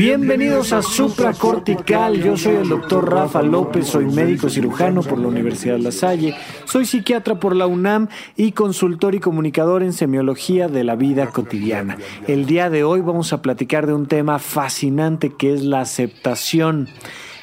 Bienvenidos a Supracortical. Yo soy el doctor Rafa López, soy médico cirujano por la Universidad La Salle, soy psiquiatra por la UNAM y consultor y comunicador en semiología de la vida cotidiana. El día de hoy vamos a platicar de un tema fascinante que es la aceptación.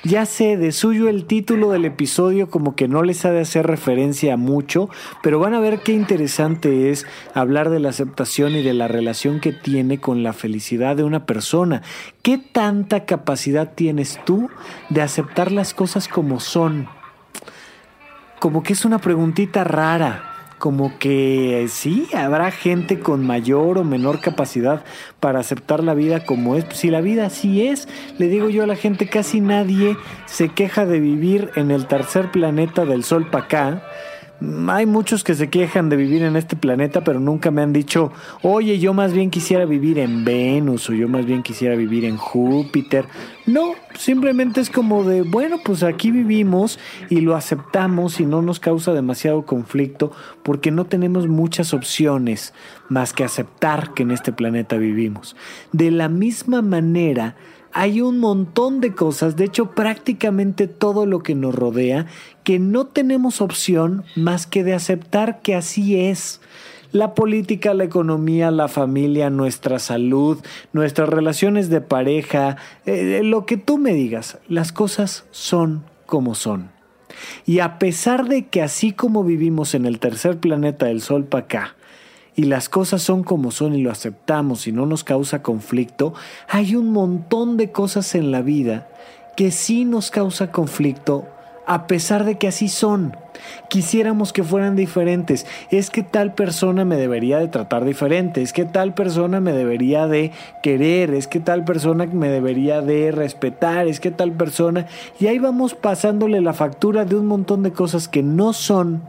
Ya sé, de suyo el título del episodio como que no les ha de hacer referencia a mucho, pero van a ver qué interesante es hablar de la aceptación y de la relación que tiene con la felicidad de una persona. ¿Qué tanta capacidad tienes tú de aceptar las cosas como son? Como que es una preguntita rara como que sí, habrá gente con mayor o menor capacidad para aceptar la vida como es. Si la vida así es, le digo yo a la gente, casi nadie se queja de vivir en el tercer planeta del Sol para acá hay muchos que se quejan de vivir en este planeta, pero nunca me han dicho, oye, yo más bien quisiera vivir en Venus o yo más bien quisiera vivir en Júpiter. No, simplemente es como de, bueno, pues aquí vivimos y lo aceptamos y no nos causa demasiado conflicto porque no tenemos muchas opciones más que aceptar que en este planeta vivimos. De la misma manera, hay un montón de cosas, de hecho prácticamente todo lo que nos rodea, que no tenemos opción más que de aceptar que así es. La política, la economía, la familia, nuestra salud, nuestras relaciones de pareja, eh, lo que tú me digas, las cosas son como son. Y a pesar de que así como vivimos en el tercer planeta del Sol para acá, y las cosas son como son y lo aceptamos y no nos causa conflicto, hay un montón de cosas en la vida que sí nos causa conflicto a pesar de que así son. Quisiéramos que fueran diferentes. Es que tal persona me debería de tratar diferente. Es que tal persona me debería de querer. Es que tal persona me debería de respetar. Es que tal persona... Y ahí vamos pasándole la factura de un montón de cosas que no son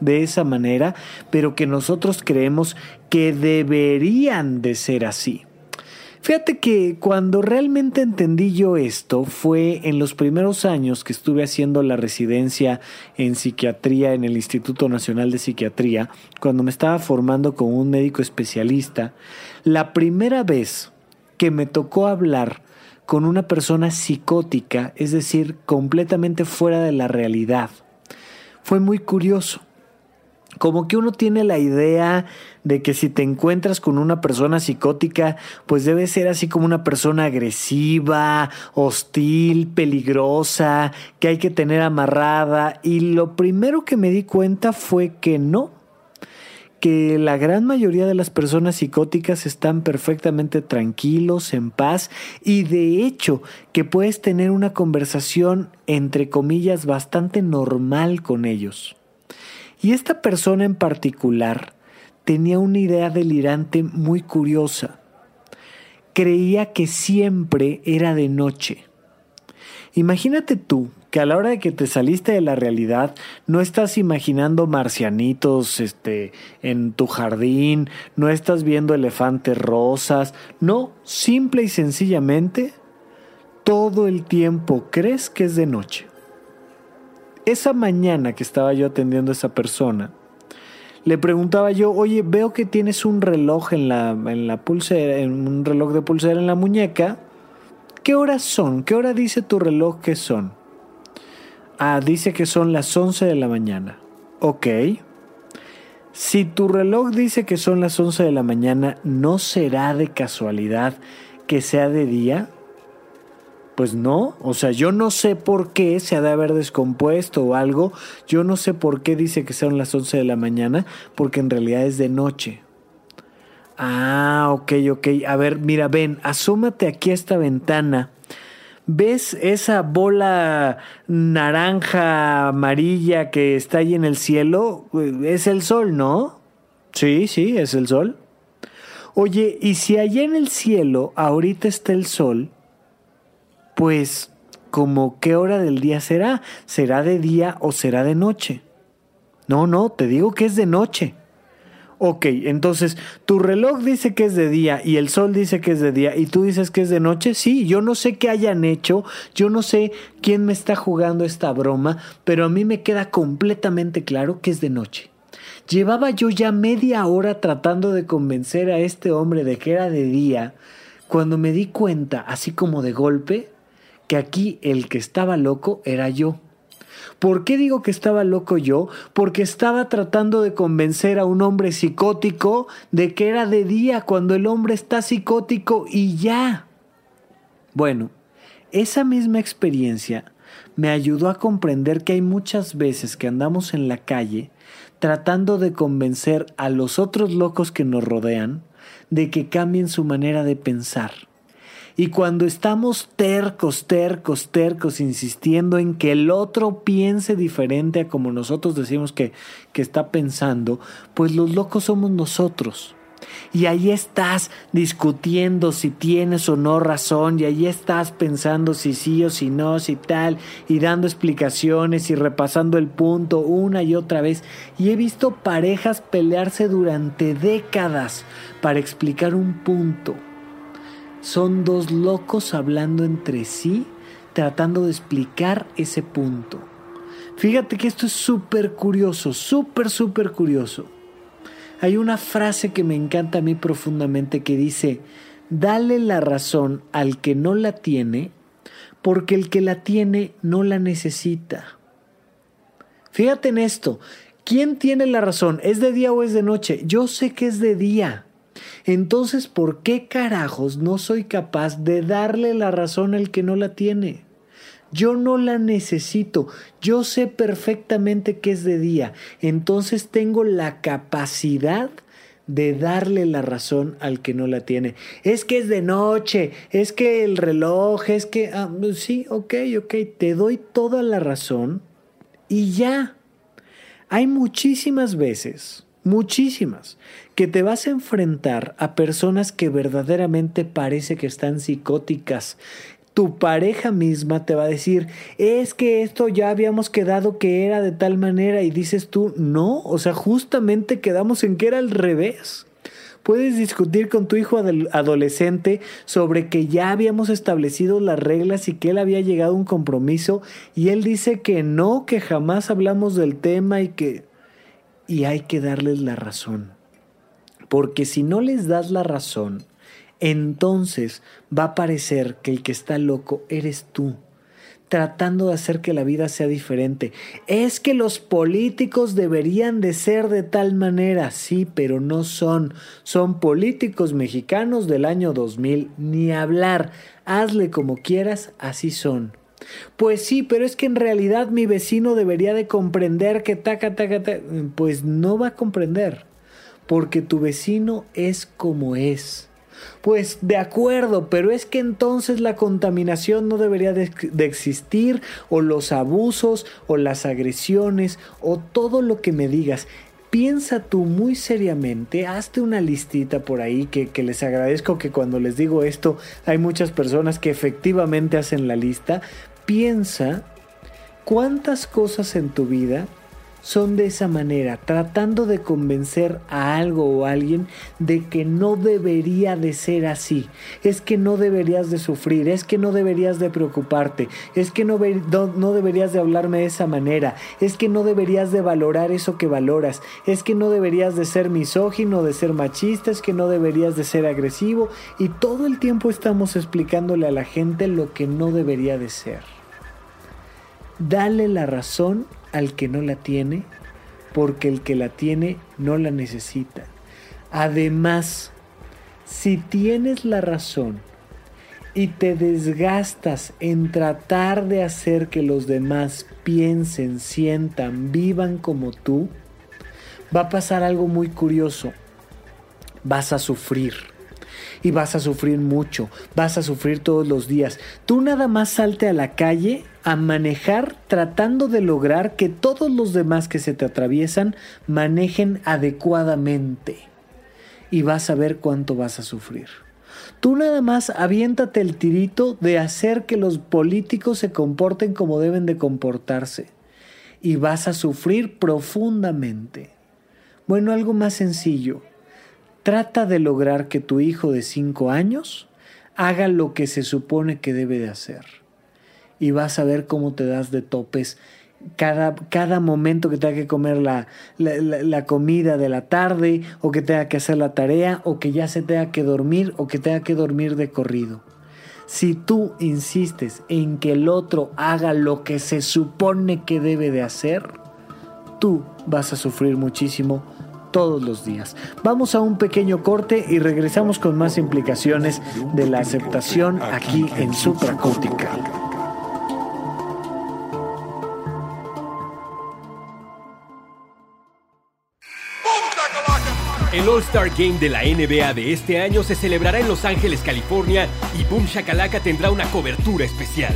de esa manera, pero que nosotros creemos que deberían de ser así. Fíjate que cuando realmente entendí yo esto fue en los primeros años que estuve haciendo la residencia en psiquiatría en el Instituto Nacional de Psiquiatría, cuando me estaba formando como un médico especialista, la primera vez que me tocó hablar con una persona psicótica, es decir, completamente fuera de la realidad, fue muy curioso como que uno tiene la idea de que si te encuentras con una persona psicótica, pues debe ser así como una persona agresiva, hostil, peligrosa, que hay que tener amarrada. Y lo primero que me di cuenta fue que no, que la gran mayoría de las personas psicóticas están perfectamente tranquilos, en paz y de hecho que puedes tener una conversación entre comillas bastante normal con ellos. Y esta persona en particular tenía una idea delirante muy curiosa. Creía que siempre era de noche. Imagínate tú que a la hora de que te saliste de la realidad no estás imaginando marcianitos este en tu jardín, no estás viendo elefantes rosas, no, simple y sencillamente todo el tiempo crees que es de noche. Esa mañana que estaba yo atendiendo a esa persona, le preguntaba yo, oye, veo que tienes un reloj en la, en la pulsera, en un reloj de pulsera en la muñeca. ¿Qué horas son? ¿Qué hora dice tu reloj que son? Ah, dice que son las 11 de la mañana. Ok. Si tu reloj dice que son las 11 de la mañana, ¿no será de casualidad que sea de día? Pues no, o sea, yo no sé por qué se ha de haber descompuesto o algo, yo no sé por qué dice que son las 11 de la mañana, porque en realidad es de noche. Ah, ok, ok. A ver, mira, ven, asómate aquí a esta ventana. ¿Ves esa bola naranja, amarilla que está ahí en el cielo? Es el sol, ¿no? Sí, sí, es el sol. Oye, y si allá en el cielo ahorita está el sol, pues como qué hora del día será, será de día o será de noche. No, no, te digo que es de noche. Ok, entonces tu reloj dice que es de día y el sol dice que es de día y tú dices que es de noche. Sí, yo no sé qué hayan hecho, yo no sé quién me está jugando esta broma, pero a mí me queda completamente claro que es de noche. Llevaba yo ya media hora tratando de convencer a este hombre de que era de día, cuando me di cuenta, así como de golpe, que aquí el que estaba loco era yo. ¿Por qué digo que estaba loco yo? Porque estaba tratando de convencer a un hombre psicótico de que era de día cuando el hombre está psicótico y ya. Bueno, esa misma experiencia me ayudó a comprender que hay muchas veces que andamos en la calle tratando de convencer a los otros locos que nos rodean de que cambien su manera de pensar y cuando estamos tercos, tercos, tercos, insistiendo en que el otro piense diferente a como nosotros decimos que, que está pensando, pues los locos somos nosotros. Y ahí estás discutiendo si tienes o no razón, y ahí estás pensando si sí o si no, si tal, y dando explicaciones y repasando el punto una y otra vez. Y he visto parejas pelearse durante décadas para explicar un punto son dos locos hablando entre sí, tratando de explicar ese punto. Fíjate que esto es súper curioso, súper, súper curioso. Hay una frase que me encanta a mí profundamente que dice, dale la razón al que no la tiene, porque el que la tiene no la necesita. Fíjate en esto, ¿quién tiene la razón? ¿Es de día o es de noche? Yo sé que es de día. Entonces, ¿por qué carajos no soy capaz de darle la razón al que no la tiene? Yo no la necesito, yo sé perfectamente que es de día, entonces tengo la capacidad de darle la razón al que no la tiene. Es que es de noche, es que el reloj, es que... Ah, sí, ok, ok, te doy toda la razón y ya. Hay muchísimas veces muchísimas, que te vas a enfrentar a personas que verdaderamente parece que están psicóticas. Tu pareja misma te va a decir, es que esto ya habíamos quedado que era de tal manera y dices tú, no, o sea, justamente quedamos en que era al revés. Puedes discutir con tu hijo adolescente sobre que ya habíamos establecido las reglas y que él había llegado a un compromiso y él dice que no, que jamás hablamos del tema y que y hay que darles la razón. Porque si no les das la razón, entonces va a parecer que el que está loco eres tú, tratando de hacer que la vida sea diferente. Es que los políticos deberían de ser de tal manera, sí, pero no son. Son políticos mexicanos del año 2000, ni hablar. Hazle como quieras, así son. Pues sí, pero es que en realidad mi vecino debería de comprender que taca, taca, taca. Pues no va a comprender, porque tu vecino es como es. Pues de acuerdo, pero es que entonces la contaminación no debería de, existir, o los abusos, o las agresiones, o todo lo que me digas piensa tú muy seriamente, hazte una listita por ahí que, que, les agradezco que cuando les digo esto hay muchas personas que efectivamente hacen la lista. Piensa cuántas cosas en tu vida son de esa manera, tratando de convencer a algo o a alguien de que no debería de ser así, es que no deberías de sufrir, es que no deberías de preocuparte, es que no, no, deberías de hablarme de esa manera, es que no deberías de valorar eso que valoras, es que no deberías de ser misógino, de ser machista, es que no deberías de ser agresivo y todo el tiempo estamos explicándole a la gente lo que no debería de ser. Dale la razón al que no la tiene, porque el que la tiene no la necesita. Además, si tienes la razón y te desgastas en tratar de hacer que los demás piensen, sientan, vivan como tú, va a pasar algo muy curioso. Vas a sufrir y vas a sufrir mucho, vas a sufrir todos los días. Tú nada más salte a la calle a manejar tratando de lograr que todos los demás que se te atraviesan manejen adecuadamente y vas a ver cuánto vas a sufrir. Tú nada más aviéntate el tirito de hacer que los políticos se comporten como deben de comportarse y vas a sufrir profundamente Bueno, algo más sencillo. Trata de lograr que tu hijo de 5 años haga lo que se supone que debe de hacer. Y vas a ver cómo te das de topes cada, cada momento que tenga que comer la, la, comida de la tarde, o que tenga que hacer la tarea, o que ya se tenga que dormir, o que tenga que dormir de corrido. Si tú insistes en que el otro haga lo que se supone que debe de hacer, tú vas a sufrir muchísimo todos los días. Vamos a un pequeño corte y regresamos con más implicaciones de la aceptación aquí en Supracórtica. El All-Star Game de la NBA de este año se celebrará en Los Ángeles, California y Boom Shakalaka tendrá una cobertura especial.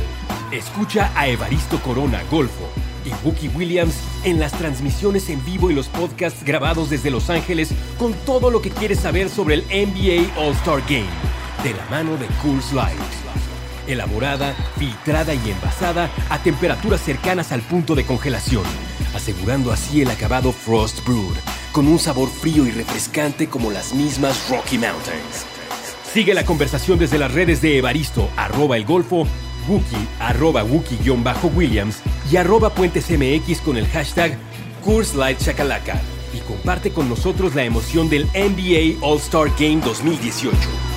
Escucha a Evaristo Corona Golfo y Wookie Williams en las transmisiones en vivo y los podcasts grabados desde Los Ángeles con todo lo que quieres saber sobre el NBA All-Star Game, de la mano de Coors Light. Elaborada, filtrada y envasada a temperaturas cercanas al punto de congelación, asegurando así el acabado Frost Brewed con un sabor frío y refrescante como las mismas Rocky Mountains. Sigue la conversación desde las redes de Evaristo, arroba el Golfo, Wookie, arroba Wookie-Williams y arroba Puentes MX con el hashtag Curse Light y comparte con nosotros la emoción del NBA All-Star Game 2018.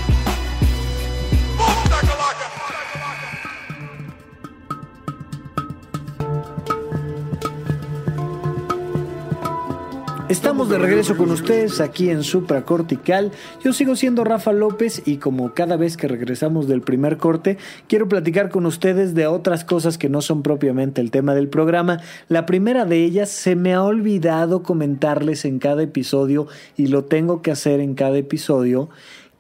Estamos de regreso con ustedes aquí en Supracortical. Yo sigo siendo Rafa López y como cada vez que regresamos del primer corte, quiero platicar con ustedes de otras cosas que no son propiamente el tema del programa. La primera de ellas se me ha olvidado comentarles en cada episodio y lo tengo que hacer en cada episodio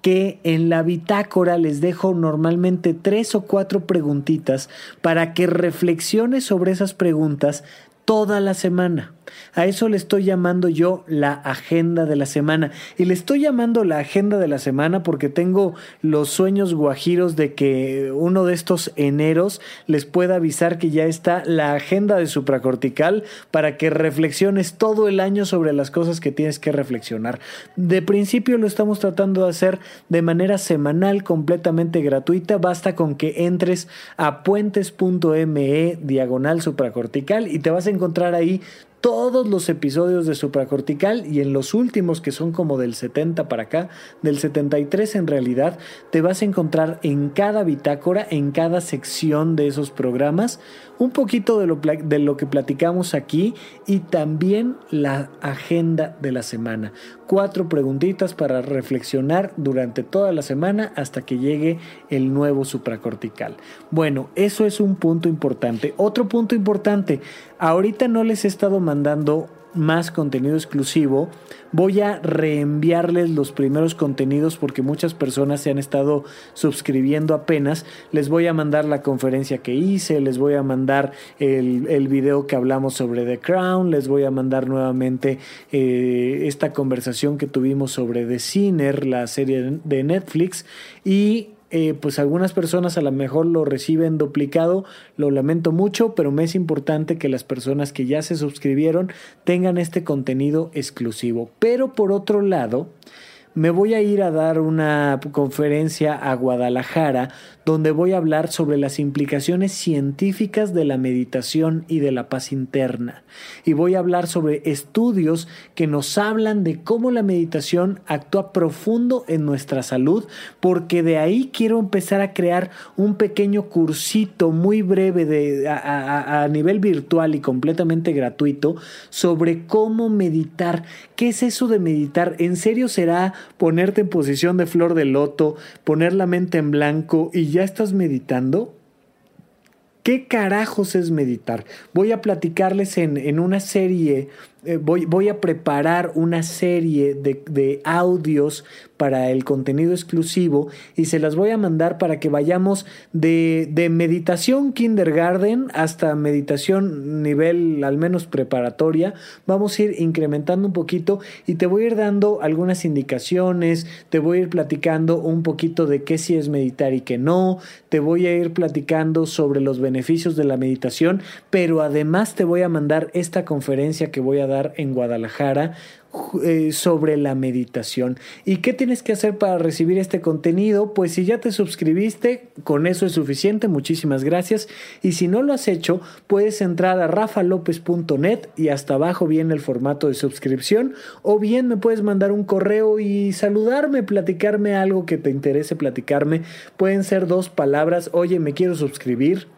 que en la bitácora les dejo normalmente tres o cuatro preguntitas para que reflexiones sobre esas preguntas toda la semana. A eso le estoy llamando yo la agenda de la semana. Y le estoy llamando la agenda de la semana porque tengo los sueños guajiros de que uno de estos eneros les pueda avisar que ya está la agenda de supracortical para que reflexiones todo el año sobre las cosas que tienes que reflexionar. De principio lo estamos tratando de hacer de manera semanal, completamente gratuita. Basta con que entres a puentes.me diagonal supracortical y te vas a encontrar ahí todos los episodios de supracortical y en los últimos que son como del 70 para acá, del 73 en realidad, te vas a encontrar en cada bitácora, en cada sección de esos programas, un poquito de lo, de lo que platicamos aquí y también la agenda de la semana. Cuatro preguntitas para reflexionar durante toda la semana hasta que llegue el nuevo supracortical. Bueno, eso es un punto importante. Otro punto importante, ahorita no les he estado mandando más contenido exclusivo. Voy a reenviarles los primeros contenidos porque muchas personas se han estado suscribiendo apenas. Les voy a mandar la conferencia que hice, les voy a mandar el, el video que hablamos sobre The Crown, les voy a mandar nuevamente eh, esta conversación que tuvimos sobre The Sinner, la serie de Netflix. Y eh, pues algunas personas a lo mejor lo reciben duplicado, lo lamento mucho, pero me es importante que las personas que ya se suscribieron tengan este contenido exclusivo. Pero por otro lado, me voy a ir a dar una conferencia a Guadalajara donde voy a hablar sobre las implicaciones científicas de la meditación y de la paz interna. Y voy a hablar sobre estudios que nos hablan de cómo la meditación actúa profundo en nuestra salud, porque de ahí quiero empezar a crear un pequeño cursito muy breve a, a nivel virtual y completamente gratuito sobre cómo meditar. ¿Qué es eso de meditar? ¿En serio será ponerte en posición de flor de loto, poner la mente en blanco y ya estás meditando? ¿Qué carajos es meditar? Voy a platicarles en, en una serie eh, voy, voy, a preparar una serie de, de, audios para el contenido exclusivo y se las voy a mandar para que vayamos de, de, meditación kindergarten hasta meditación nivel al menos preparatoria. Vamos a ir incrementando un poquito y te voy a ir dando algunas indicaciones, te voy a ir platicando un poquito de qué sí es meditar y qué no, te voy a ir platicando sobre los beneficios de la meditación, pero además te voy a mandar esta conferencia que voy a dar en Guadalajara eh, sobre la meditación. ¿Y qué tienes que hacer para recibir este contenido? Pues si ya te suscribiste, con eso es suficiente, muchísimas gracias. Y si no lo has hecho, puedes entrar a rafalopez.net y hasta abajo viene el formato de suscripción o bien me puedes mandar un correo y saludarme, platicarme algo que te interese platicarme. Pueden ser dos palabras, oye, me quiero suscribir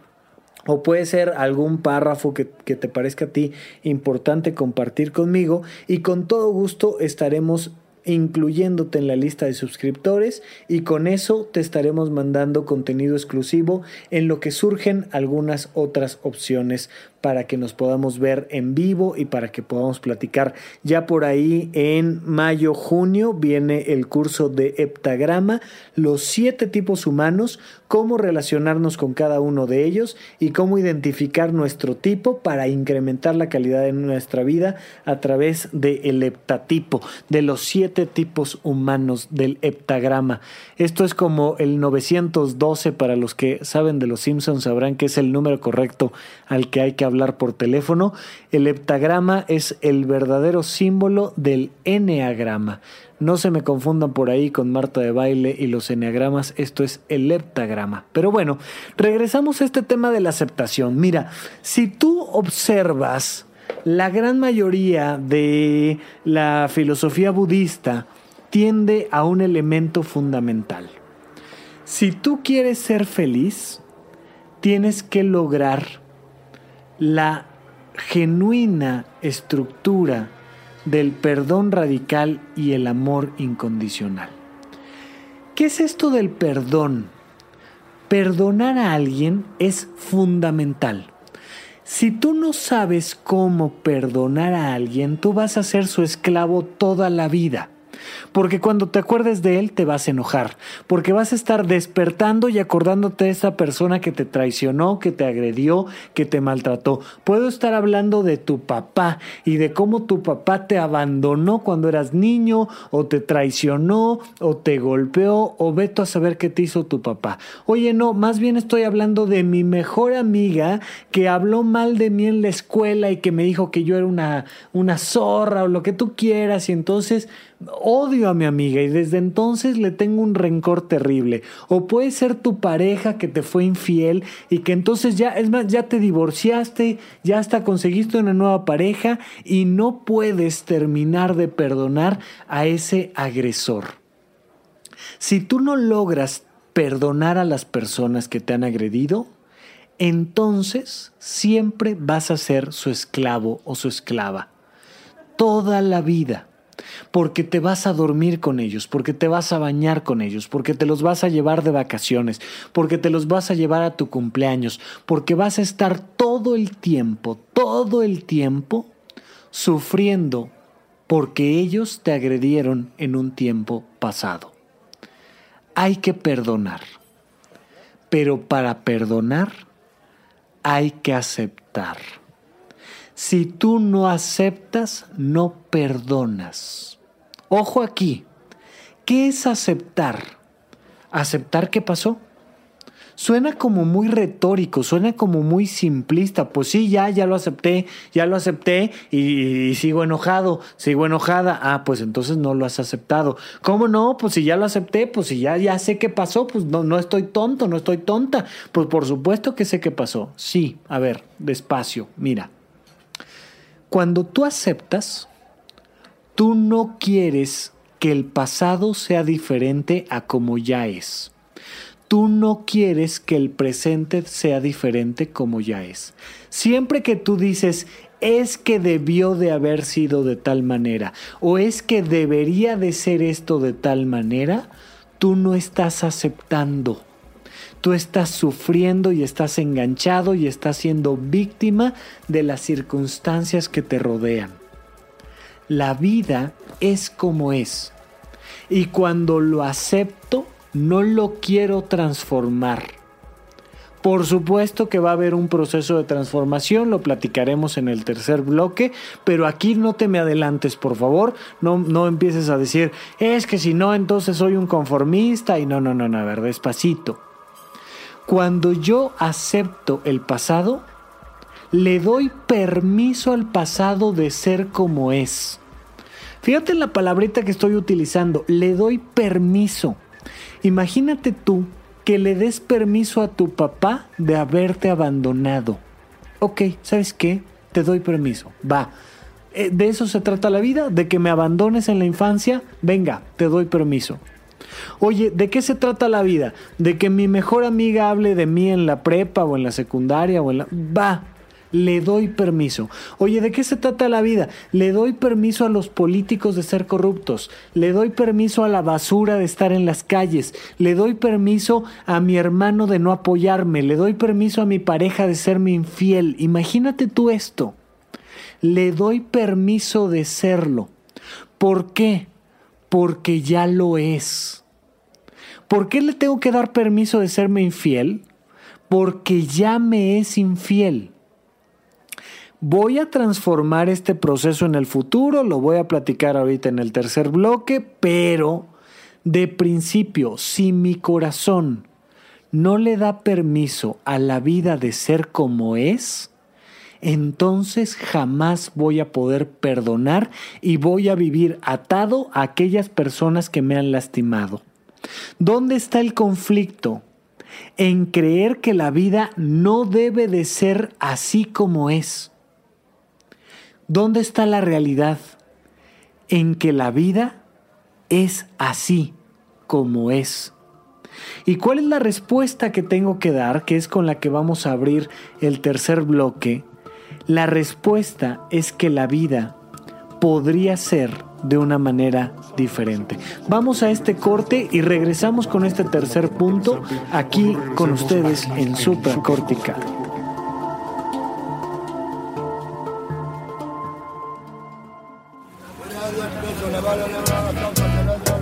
o puede ser algún párrafo que, que, te parezca a ti importante compartir conmigo y con todo gusto estaremos incluyéndote en la lista de suscriptores y con eso te estaremos mandando contenido exclusivo en lo que surgen algunas otras opciones para que nos podamos ver en vivo y para que podamos platicar. Ya por ahí en mayo, junio viene el curso de heptagrama, los siete tipos humanos, cómo relacionarnos con cada uno de ellos y cómo identificar nuestro tipo para incrementar la calidad de nuestra vida a través del heptatipo, de los siete tipos humanos del heptagrama. Esto es como el 912 para los que saben de los Simpsons sabrán que es el número correcto al que hay que hablar por teléfono. El heptagrama es el verdadero símbolo del eneagrama. No se me confundan por ahí con Marta de baile y los eneagramas, esto es el heptagrama. Pero bueno, regresamos a este tema de la aceptación. Mira, si tú observas la gran mayoría de la filosofía budista tiende a un elemento fundamental. Si tú quieres ser feliz, tienes que lograr la genuina estructura del perdón radical y el amor incondicional. ¿Qué es esto del perdón? Perdonar a alguien es fundamental. Si tú no sabes cómo perdonar a alguien, tú vas a ser su esclavo toda la vida. Porque cuando te acuerdes de él te vas a enojar, porque vas a estar despertando y acordándote de esa persona que te traicionó, que te agredió, que te maltrató. Puedo estar hablando de tu papá y de cómo tu papá te abandonó cuando eras niño o te traicionó o te golpeó o veto a saber qué te hizo tu papá. Oye, no, más bien estoy hablando de mi mejor amiga que habló mal de mí en la escuela y que me dijo que yo era una, una zorra o lo que tú quieras y entonces odio a mi amiga y desde entonces le tengo un rencor terrible. O puede ser tu pareja que te fue infiel y que entonces ya, es más, ya te divorciaste, ya hasta conseguiste una nueva pareja y no puedes terminar de perdonar a ese agresor. Si tú no logras perdonar a las personas que te han agredido, entonces siempre vas a ser su esclavo o su esclava. Toda la vida porque te vas a dormir con ellos, porque te vas a bañar con ellos, porque te los vas a llevar de vacaciones, porque te los vas a llevar a tu cumpleaños, porque vas a estar todo el tiempo, todo el tiempo sufriendo porque ellos te agredieron en un tiempo pasado. Hay que perdonar, pero para perdonar hay que aceptar. Si tú no aceptas, no perdonas. Ojo aquí, ¿qué es aceptar? ¿Aceptar qué pasó? Suena como muy retórico, suena como muy simplista. Pues sí, ya, ya lo acepté, ya lo acepté y, sigo enojado, sigo enojada. Ah, pues entonces no lo has aceptado. ¿Cómo no? Pues si ya lo acepté, pues si ya, ya sé qué pasó, pues no, no estoy tonto, no estoy tonta. Pues por supuesto que sé qué pasó. Sí, a ver, despacio, mira. Cuando tú aceptas, tú no quieres que el pasado sea diferente a como ya es. Tú no quieres que el presente sea diferente como ya es. Siempre que tú dices, es que debió de haber sido de tal manera o es que debería de ser esto de tal manera, tú no estás aceptando Tú estás sufriendo y estás enganchado y estás siendo víctima de las circunstancias que te rodean. La vida es como es. Y cuando lo acepto, no lo quiero transformar. Por supuesto que va a haber un proceso de transformación, lo platicaremos en el tercer bloque, pero aquí no te me adelantes, por favor, no, no empieces a decir, es que si no, entonces soy un conformista y no, no, no, no, a ver, despacito. Cuando yo acepto el pasado, Le doy permiso al pasado de ser como es. Fíjate en la palabrita que estoy utilizando. Le doy permiso. Imagínate tú que le des permiso a tu papá de haberte abandonado. Ok, ¿sabes qué? Te doy permiso. Va. Eh, ¿De eso se trata la vida? ¿De que me abandones en la infancia? Venga, te doy permiso. Oye, ¿de qué se trata la vida? ¿De que mi mejor amiga hable de mí en la prepa o en la secundaria o en la... Va, le doy permiso. Oye, ¿de qué se trata la vida? Le doy permiso a los políticos de ser corruptos. Le doy permiso a la basura de estar en las calles. Le doy permiso a mi hermano de no apoyarme. Le doy permiso a mi pareja de serme infiel. Imagínate tú esto. Le doy permiso de serlo. ¿Por qué? Porque ya lo es. ¿Por qué le tengo que dar permiso de serme infiel? Porque ya me es infiel. Voy a transformar este proceso en el futuro, lo voy a platicar ahorita en el tercer bloque, pero de principio, si mi corazón no le da permiso a la vida de ser como es, entonces jamás voy a poder perdonar y voy a vivir atado a aquellas personas que me han lastimado. ¿Dónde está el conflicto? En creer que la vida no debe de ser así como es. ¿Dónde está la realidad? En que la vida es así como es. ¿Y cuál es la respuesta que tengo que dar, que es con la que vamos a abrir el tercer bloque? La respuesta es que la vida podría ser de una manera diferente. Vamos a este corte y regresamos con este tercer punto aquí con ustedes en Supracortical.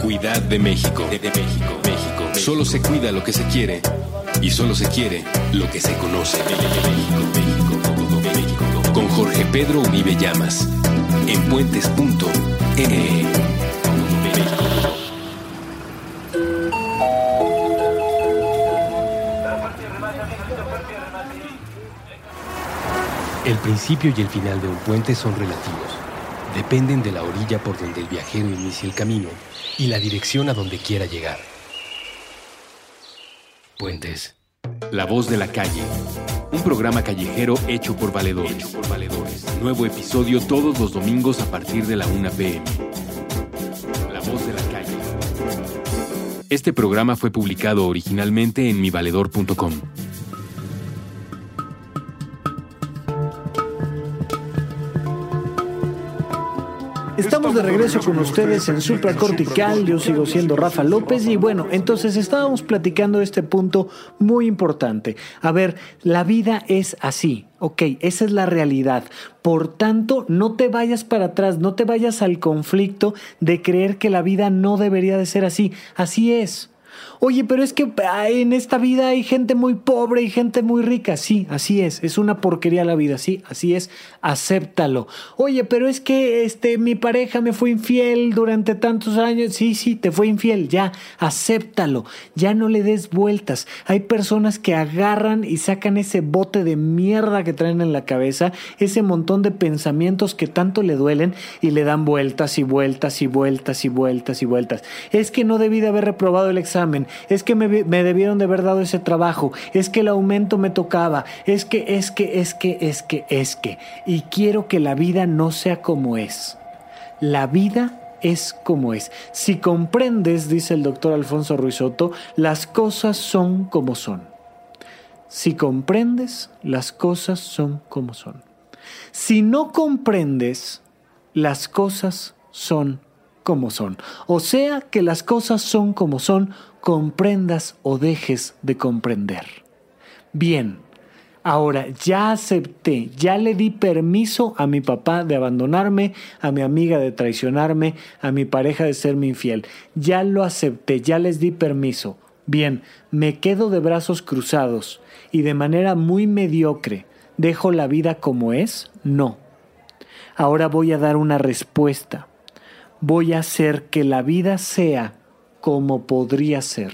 Cuidad de México. De, México. México. Solo se cuida lo que se quiere y solo se quiere lo que se conoce. México, México, Con Jorge Pedro Uribe Llamas. En. El principio y el final de un puente son relativos dependen de la orilla por donde el viajero inicia el camino y la dirección a donde quiera llegar. Puentes. La voz de la calle. Un programa callejero hecho por valedores. por valedores. Nuevo episodio todos los domingos a partir de la 1 pm. La voz de la calle. Este programa fue publicado originalmente en mivaledor.com. de regreso con ustedes en Supracortical. Yo sigo siendo Rafa López y bueno, entonces estábamos platicando este punto muy importante. A ver, la vida es así. Ok, esa es la realidad. Por tanto, no te vayas para atrás, no te vayas al conflicto de creer que la vida no debería de ser así. Así es. Oye, pero es que en esta vida hay gente muy pobre y gente muy rica. Sí, así es. Es una porquería la vida. Sí, así es. Acéptalo. Oye, pero es que este, mi pareja me fue infiel durante tantos años. Sí, sí, te fue infiel. Ya, acéptalo. Ya no le des vueltas. Hay personas que agarran y sacan ese bote de mierda que traen en la cabeza, ese montón de pensamientos que tanto le duelen y le dan vueltas y vueltas y vueltas y vueltas y vueltas. Es que no debí de haber reprobado el examen es que me, me debieron de haber dado ese trabajo, es que el aumento me tocaba, es que, es que, es que, es que, es que. Y quiero que la vida no sea como es. La vida es como es. Si comprendes, dice el doctor Alfonso Ruizotto, las cosas son como son. Si comprendes, las cosas son como son. Si no comprendes, las cosas son como son. O sea que las cosas son como son comprendas o dejes de comprender. Bien, ahora ya acepté, ya le di permiso a mi papá de abandonarme, a mi amiga de traicionarme, a mi pareja de serme infiel. Ya lo acepté, ya les di permiso. Bien, me quedo de brazos cruzados y de manera muy mediocre. ¿Dejo la vida como es? No. Ahora voy a dar una respuesta. Voy a hacer que la vida sea como podría ser.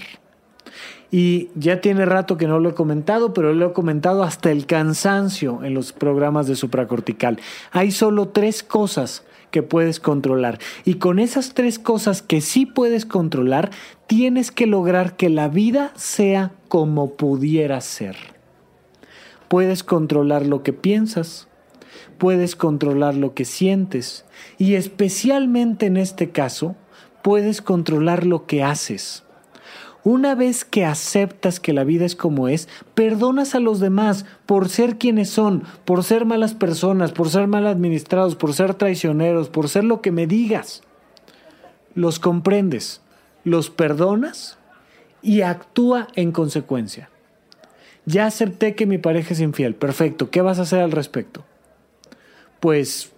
Y ya tiene rato que no lo he comentado, pero lo he comentado hasta el cansancio en los programas de supracortical. Hay solo tres cosas que puedes controlar. Y con esas tres cosas que sí puedes controlar, tienes que lograr que la vida sea como pudiera ser. Puedes controlar lo que piensas, puedes controlar lo que sientes y especialmente en este caso, puedes controlar lo que haces. Una vez que aceptas que la vida es como es, perdonas a los demás por ser quienes son, por ser malas personas, por ser mal administrados, por ser traicioneros, por ser lo que me digas. Los comprendes, los perdonas y actúa en consecuencia. Ya acepté que mi pareja es infiel. Perfecto. ¿Qué vas a hacer al respecto? Pues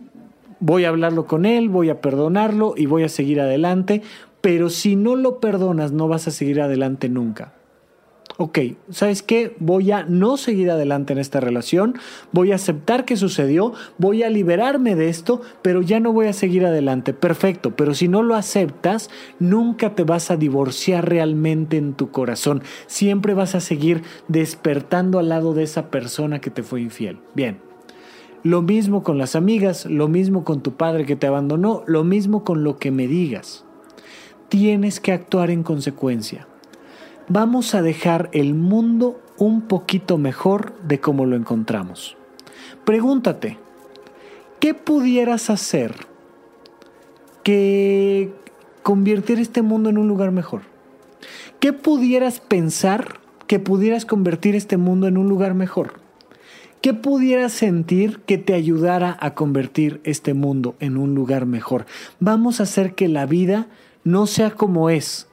voy a hablarlo con él, voy a perdonarlo y voy a seguir adelante pero si no lo perdonas no vas a seguir adelante nunca. Ok, ¿sabes qué? Voy a no seguir adelante en esta relación, voy a aceptar que sucedió, voy a liberarme de esto, pero ya no voy a seguir adelante. Perfecto, pero si no lo aceptas, nunca te vas a divorciar realmente en tu corazón. Siempre vas a seguir despertando al lado de esa persona que te fue infiel. Bien. Lo mismo con las amigas, lo mismo con tu padre que te abandonó, lo mismo con lo que me digas tienes que actuar en consecuencia. Vamos a dejar el mundo un poquito mejor de como lo encontramos. Pregúntate, ¿qué pudieras hacer que convirtiera este mundo en un lugar mejor? ¿Qué pudieras pensar que pudieras convertir este mundo en un lugar mejor? ¿Qué pudieras sentir que te ayudara a convertir este mundo en un lugar mejor? Vamos a hacer que la vida no sea como es,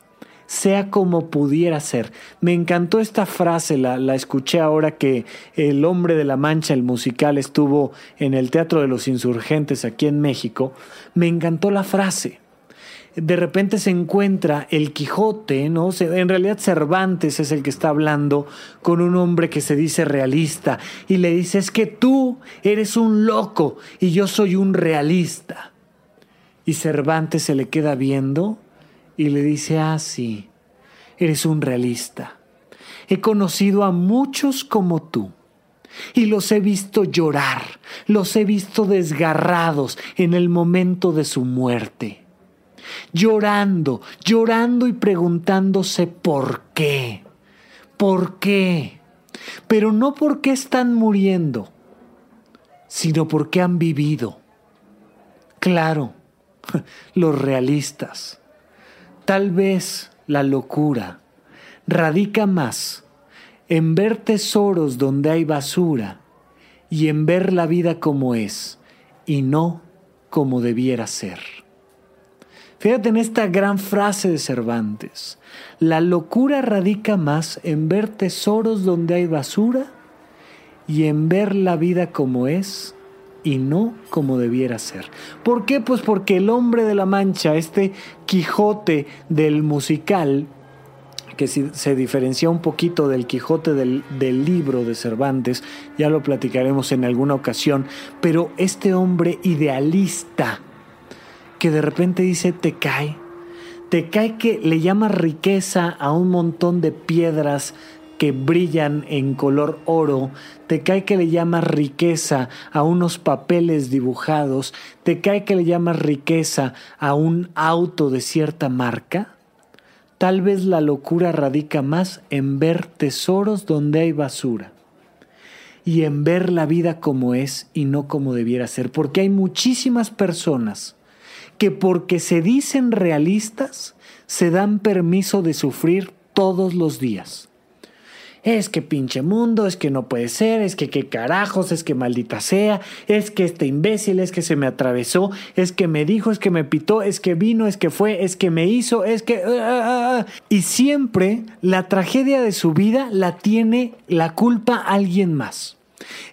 sea como pudiera ser. Me encantó esta frase, la, la, escuché ahora que El hombre de la Mancha, el musical, estuvo en el Teatro de los Insurgentes aquí en México. Me encantó la frase. De repente se encuentra el Quijote, ¿no? En realidad Cervantes es el que está hablando con un hombre que se dice realista y le dice, es que tú eres un loco y yo soy un realista. Y Cervantes se le queda viendo y le dice, ah, sí, eres un realista. He conocido a muchos como tú y los he visto llorar, los he visto desgarrados en el momento de su muerte, llorando, llorando y preguntándose por qué, por qué, pero no porque están muriendo, sino porque han vivido. Claro, los realistas. Tal vez la locura radica más en ver tesoros donde hay basura y en ver la vida como es y no como debiera ser. Fíjate en esta gran frase de Cervantes. La locura radica más en ver tesoros donde hay basura y en ver la vida como es y no como debiera ser. ¿Por qué? Pues porque el hombre de la mancha, este Quijote del musical, que se diferencia un poquito del Quijote del, del, libro de Cervantes, ya lo platicaremos en alguna ocasión, pero este hombre idealista que de repente dice, te cae, te cae que le llama riqueza a un montón de piedras que brillan en color oro, te cae que le llamas riqueza a unos papeles dibujados, te cae que le llamas riqueza a un auto de cierta marca. Tal vez la locura radica más en ver tesoros donde hay basura y en ver la vida como es y no como debiera ser, porque hay muchísimas personas que porque se dicen realistas se dan permiso de sufrir todos los días es que pinche mundo, es que no puede ser, es que qué carajos, es que maldita sea, es que este imbécil, es que se me atravesó, es que me dijo, es que me pitó, es que vino, es que fue, es que me hizo, es que... Ah, ah, ah, y siempre la tragedia de su vida la tiene la culpa alguien más.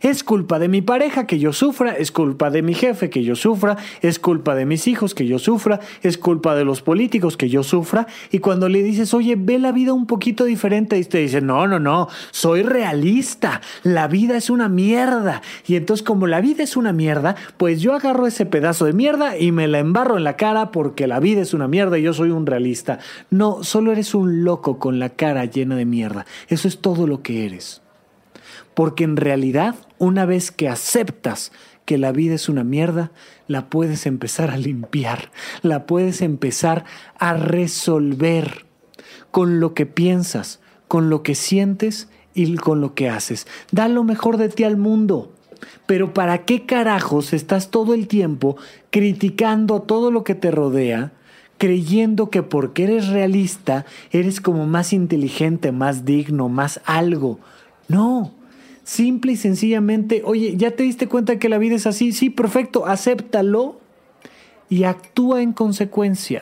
Es culpa de mi pareja que yo sufra, es culpa de mi jefe que yo sufra, es culpa de mis hijos que yo sufra, es culpa de los políticos que yo sufra. Y cuando le dices, oye, ve la vida un poquito diferente, y te dice, no, no, no, soy realista, la vida es una mierda. Y entonces como la vida es una mierda, pues yo agarro ese pedazo de mierda y me la embarro en la cara porque la vida es una mierda y yo soy un realista. No, solo eres un loco con la cara llena de mierda. Eso es todo lo que eres. Porque en realidad, una vez que aceptas que la vida es una mierda, la puedes empezar a limpiar, la puedes empezar a resolver con lo que piensas, con lo que sientes y con lo que haces. Da lo mejor de ti al mundo. Pero ¿para qué carajos estás todo el tiempo criticando todo lo que te rodea, creyendo que porque eres realista eres como más inteligente, más digno, más algo? No, Simple y sencillamente, oye, ¿ya te diste cuenta que la vida es así? Sí, perfecto, acéptalo y actúa en consecuencia.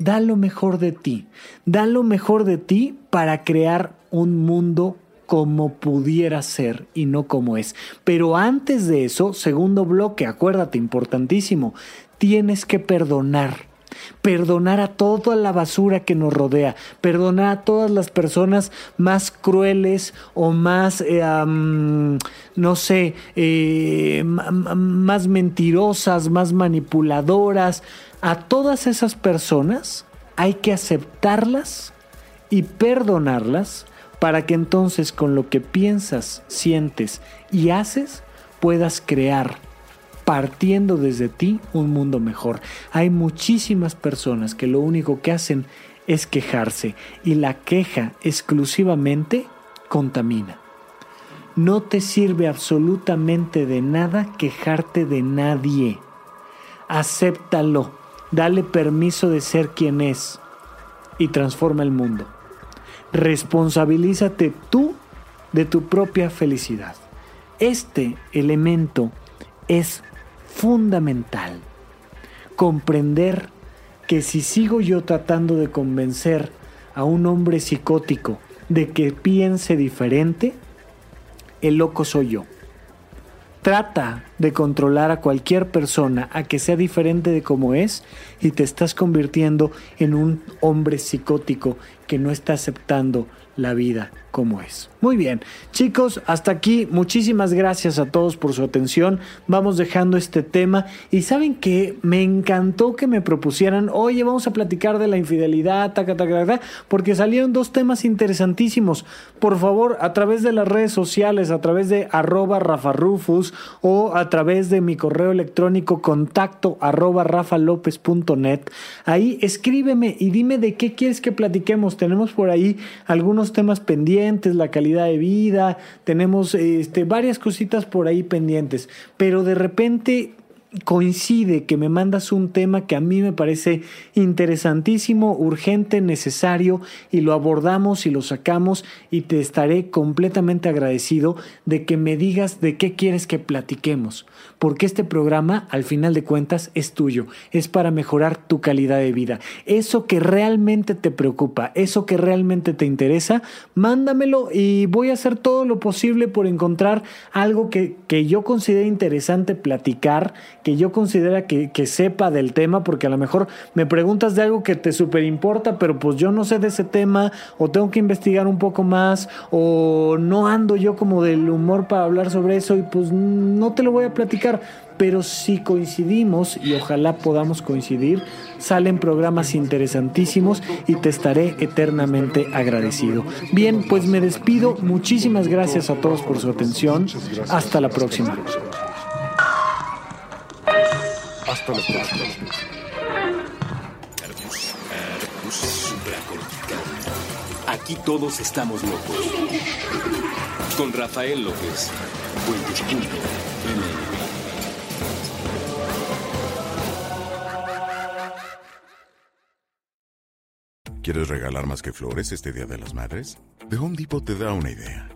Da lo mejor de ti. Da lo mejor de ti para crear un mundo como pudiera ser y no como es. Pero antes de eso, segundo bloque, acuérdate, importantísimo, tienes que perdonar perdonar a toda la basura que nos rodea, perdonar a todas las personas más crueles o más, eh, no sé, eh, más mentirosas, más manipuladoras. A todas esas personas hay que aceptarlas y perdonarlas para que entonces con lo que piensas, sientes y haces puedas crear partiendo desde ti un mundo mejor. Hay muchísimas personas que lo único que hacen es quejarse y la queja exclusivamente contamina. No te sirve absolutamente de nada quejarte de nadie. Acéptalo, dale permiso de ser quien es y transforma el mundo. Responsabilízate tú de tu propia felicidad. Este elemento es fundamental comprender que si sigo yo tratando de convencer a un hombre psicótico de que piense diferente, el loco soy yo. Trata de controlar a cualquier persona a que sea diferente de como es y te estás convirtiendo en un hombre psicótico que no está aceptando la vida como es. Muy bien, chicos, hasta aquí. Muchísimas gracias a todos por su atención. Vamos dejando este tema. Y saben que me encantó que me propusieran, oye, vamos a platicar de la infidelidad, taca, taca, taca, porque salieron dos temas interesantísimos. Por favor, a través de las redes sociales, a través de arroba rafarufus o a través de mi correo electrónico contacto arroba ahí escríbeme y dime de qué quieres que platiquemos. Tenemos por ahí algunos temas pendientes la calidad de vida, tenemos este, varias cositas por ahí pendientes, pero de repente coincide que me mandas un tema que a mí me parece interesantísimo, urgente, necesario y lo abordamos y lo sacamos y te estaré completamente agradecido de que me digas de qué quieres que platiquemos, porque este programa al final de cuentas es tuyo, es para mejorar tu calidad de vida. Eso que realmente te preocupa, eso que realmente te interesa, mándamelo y voy a hacer todo lo posible por encontrar algo que, que yo considere interesante platicar que yo considera que, sepa del tema, porque a lo mejor me preguntas de algo que te super importa, pero pues yo no sé de ese tema, o tengo que investigar un poco más, o no ando yo como del humor para hablar sobre eso, y pues no te lo voy a platicar. Pero si coincidimos, y ojalá podamos coincidir, salen programas interesantísimos y te estaré eternamente agradecido. Bien, pues me despido. Muchísimas gracias a todos por su atención. Hasta la próxima. Hasta la próxima. Aquí todos estamos locos. Con Rafael López. ¿Quieres regalar más que flores este Día de las Madres? The Home Depot te da una idea.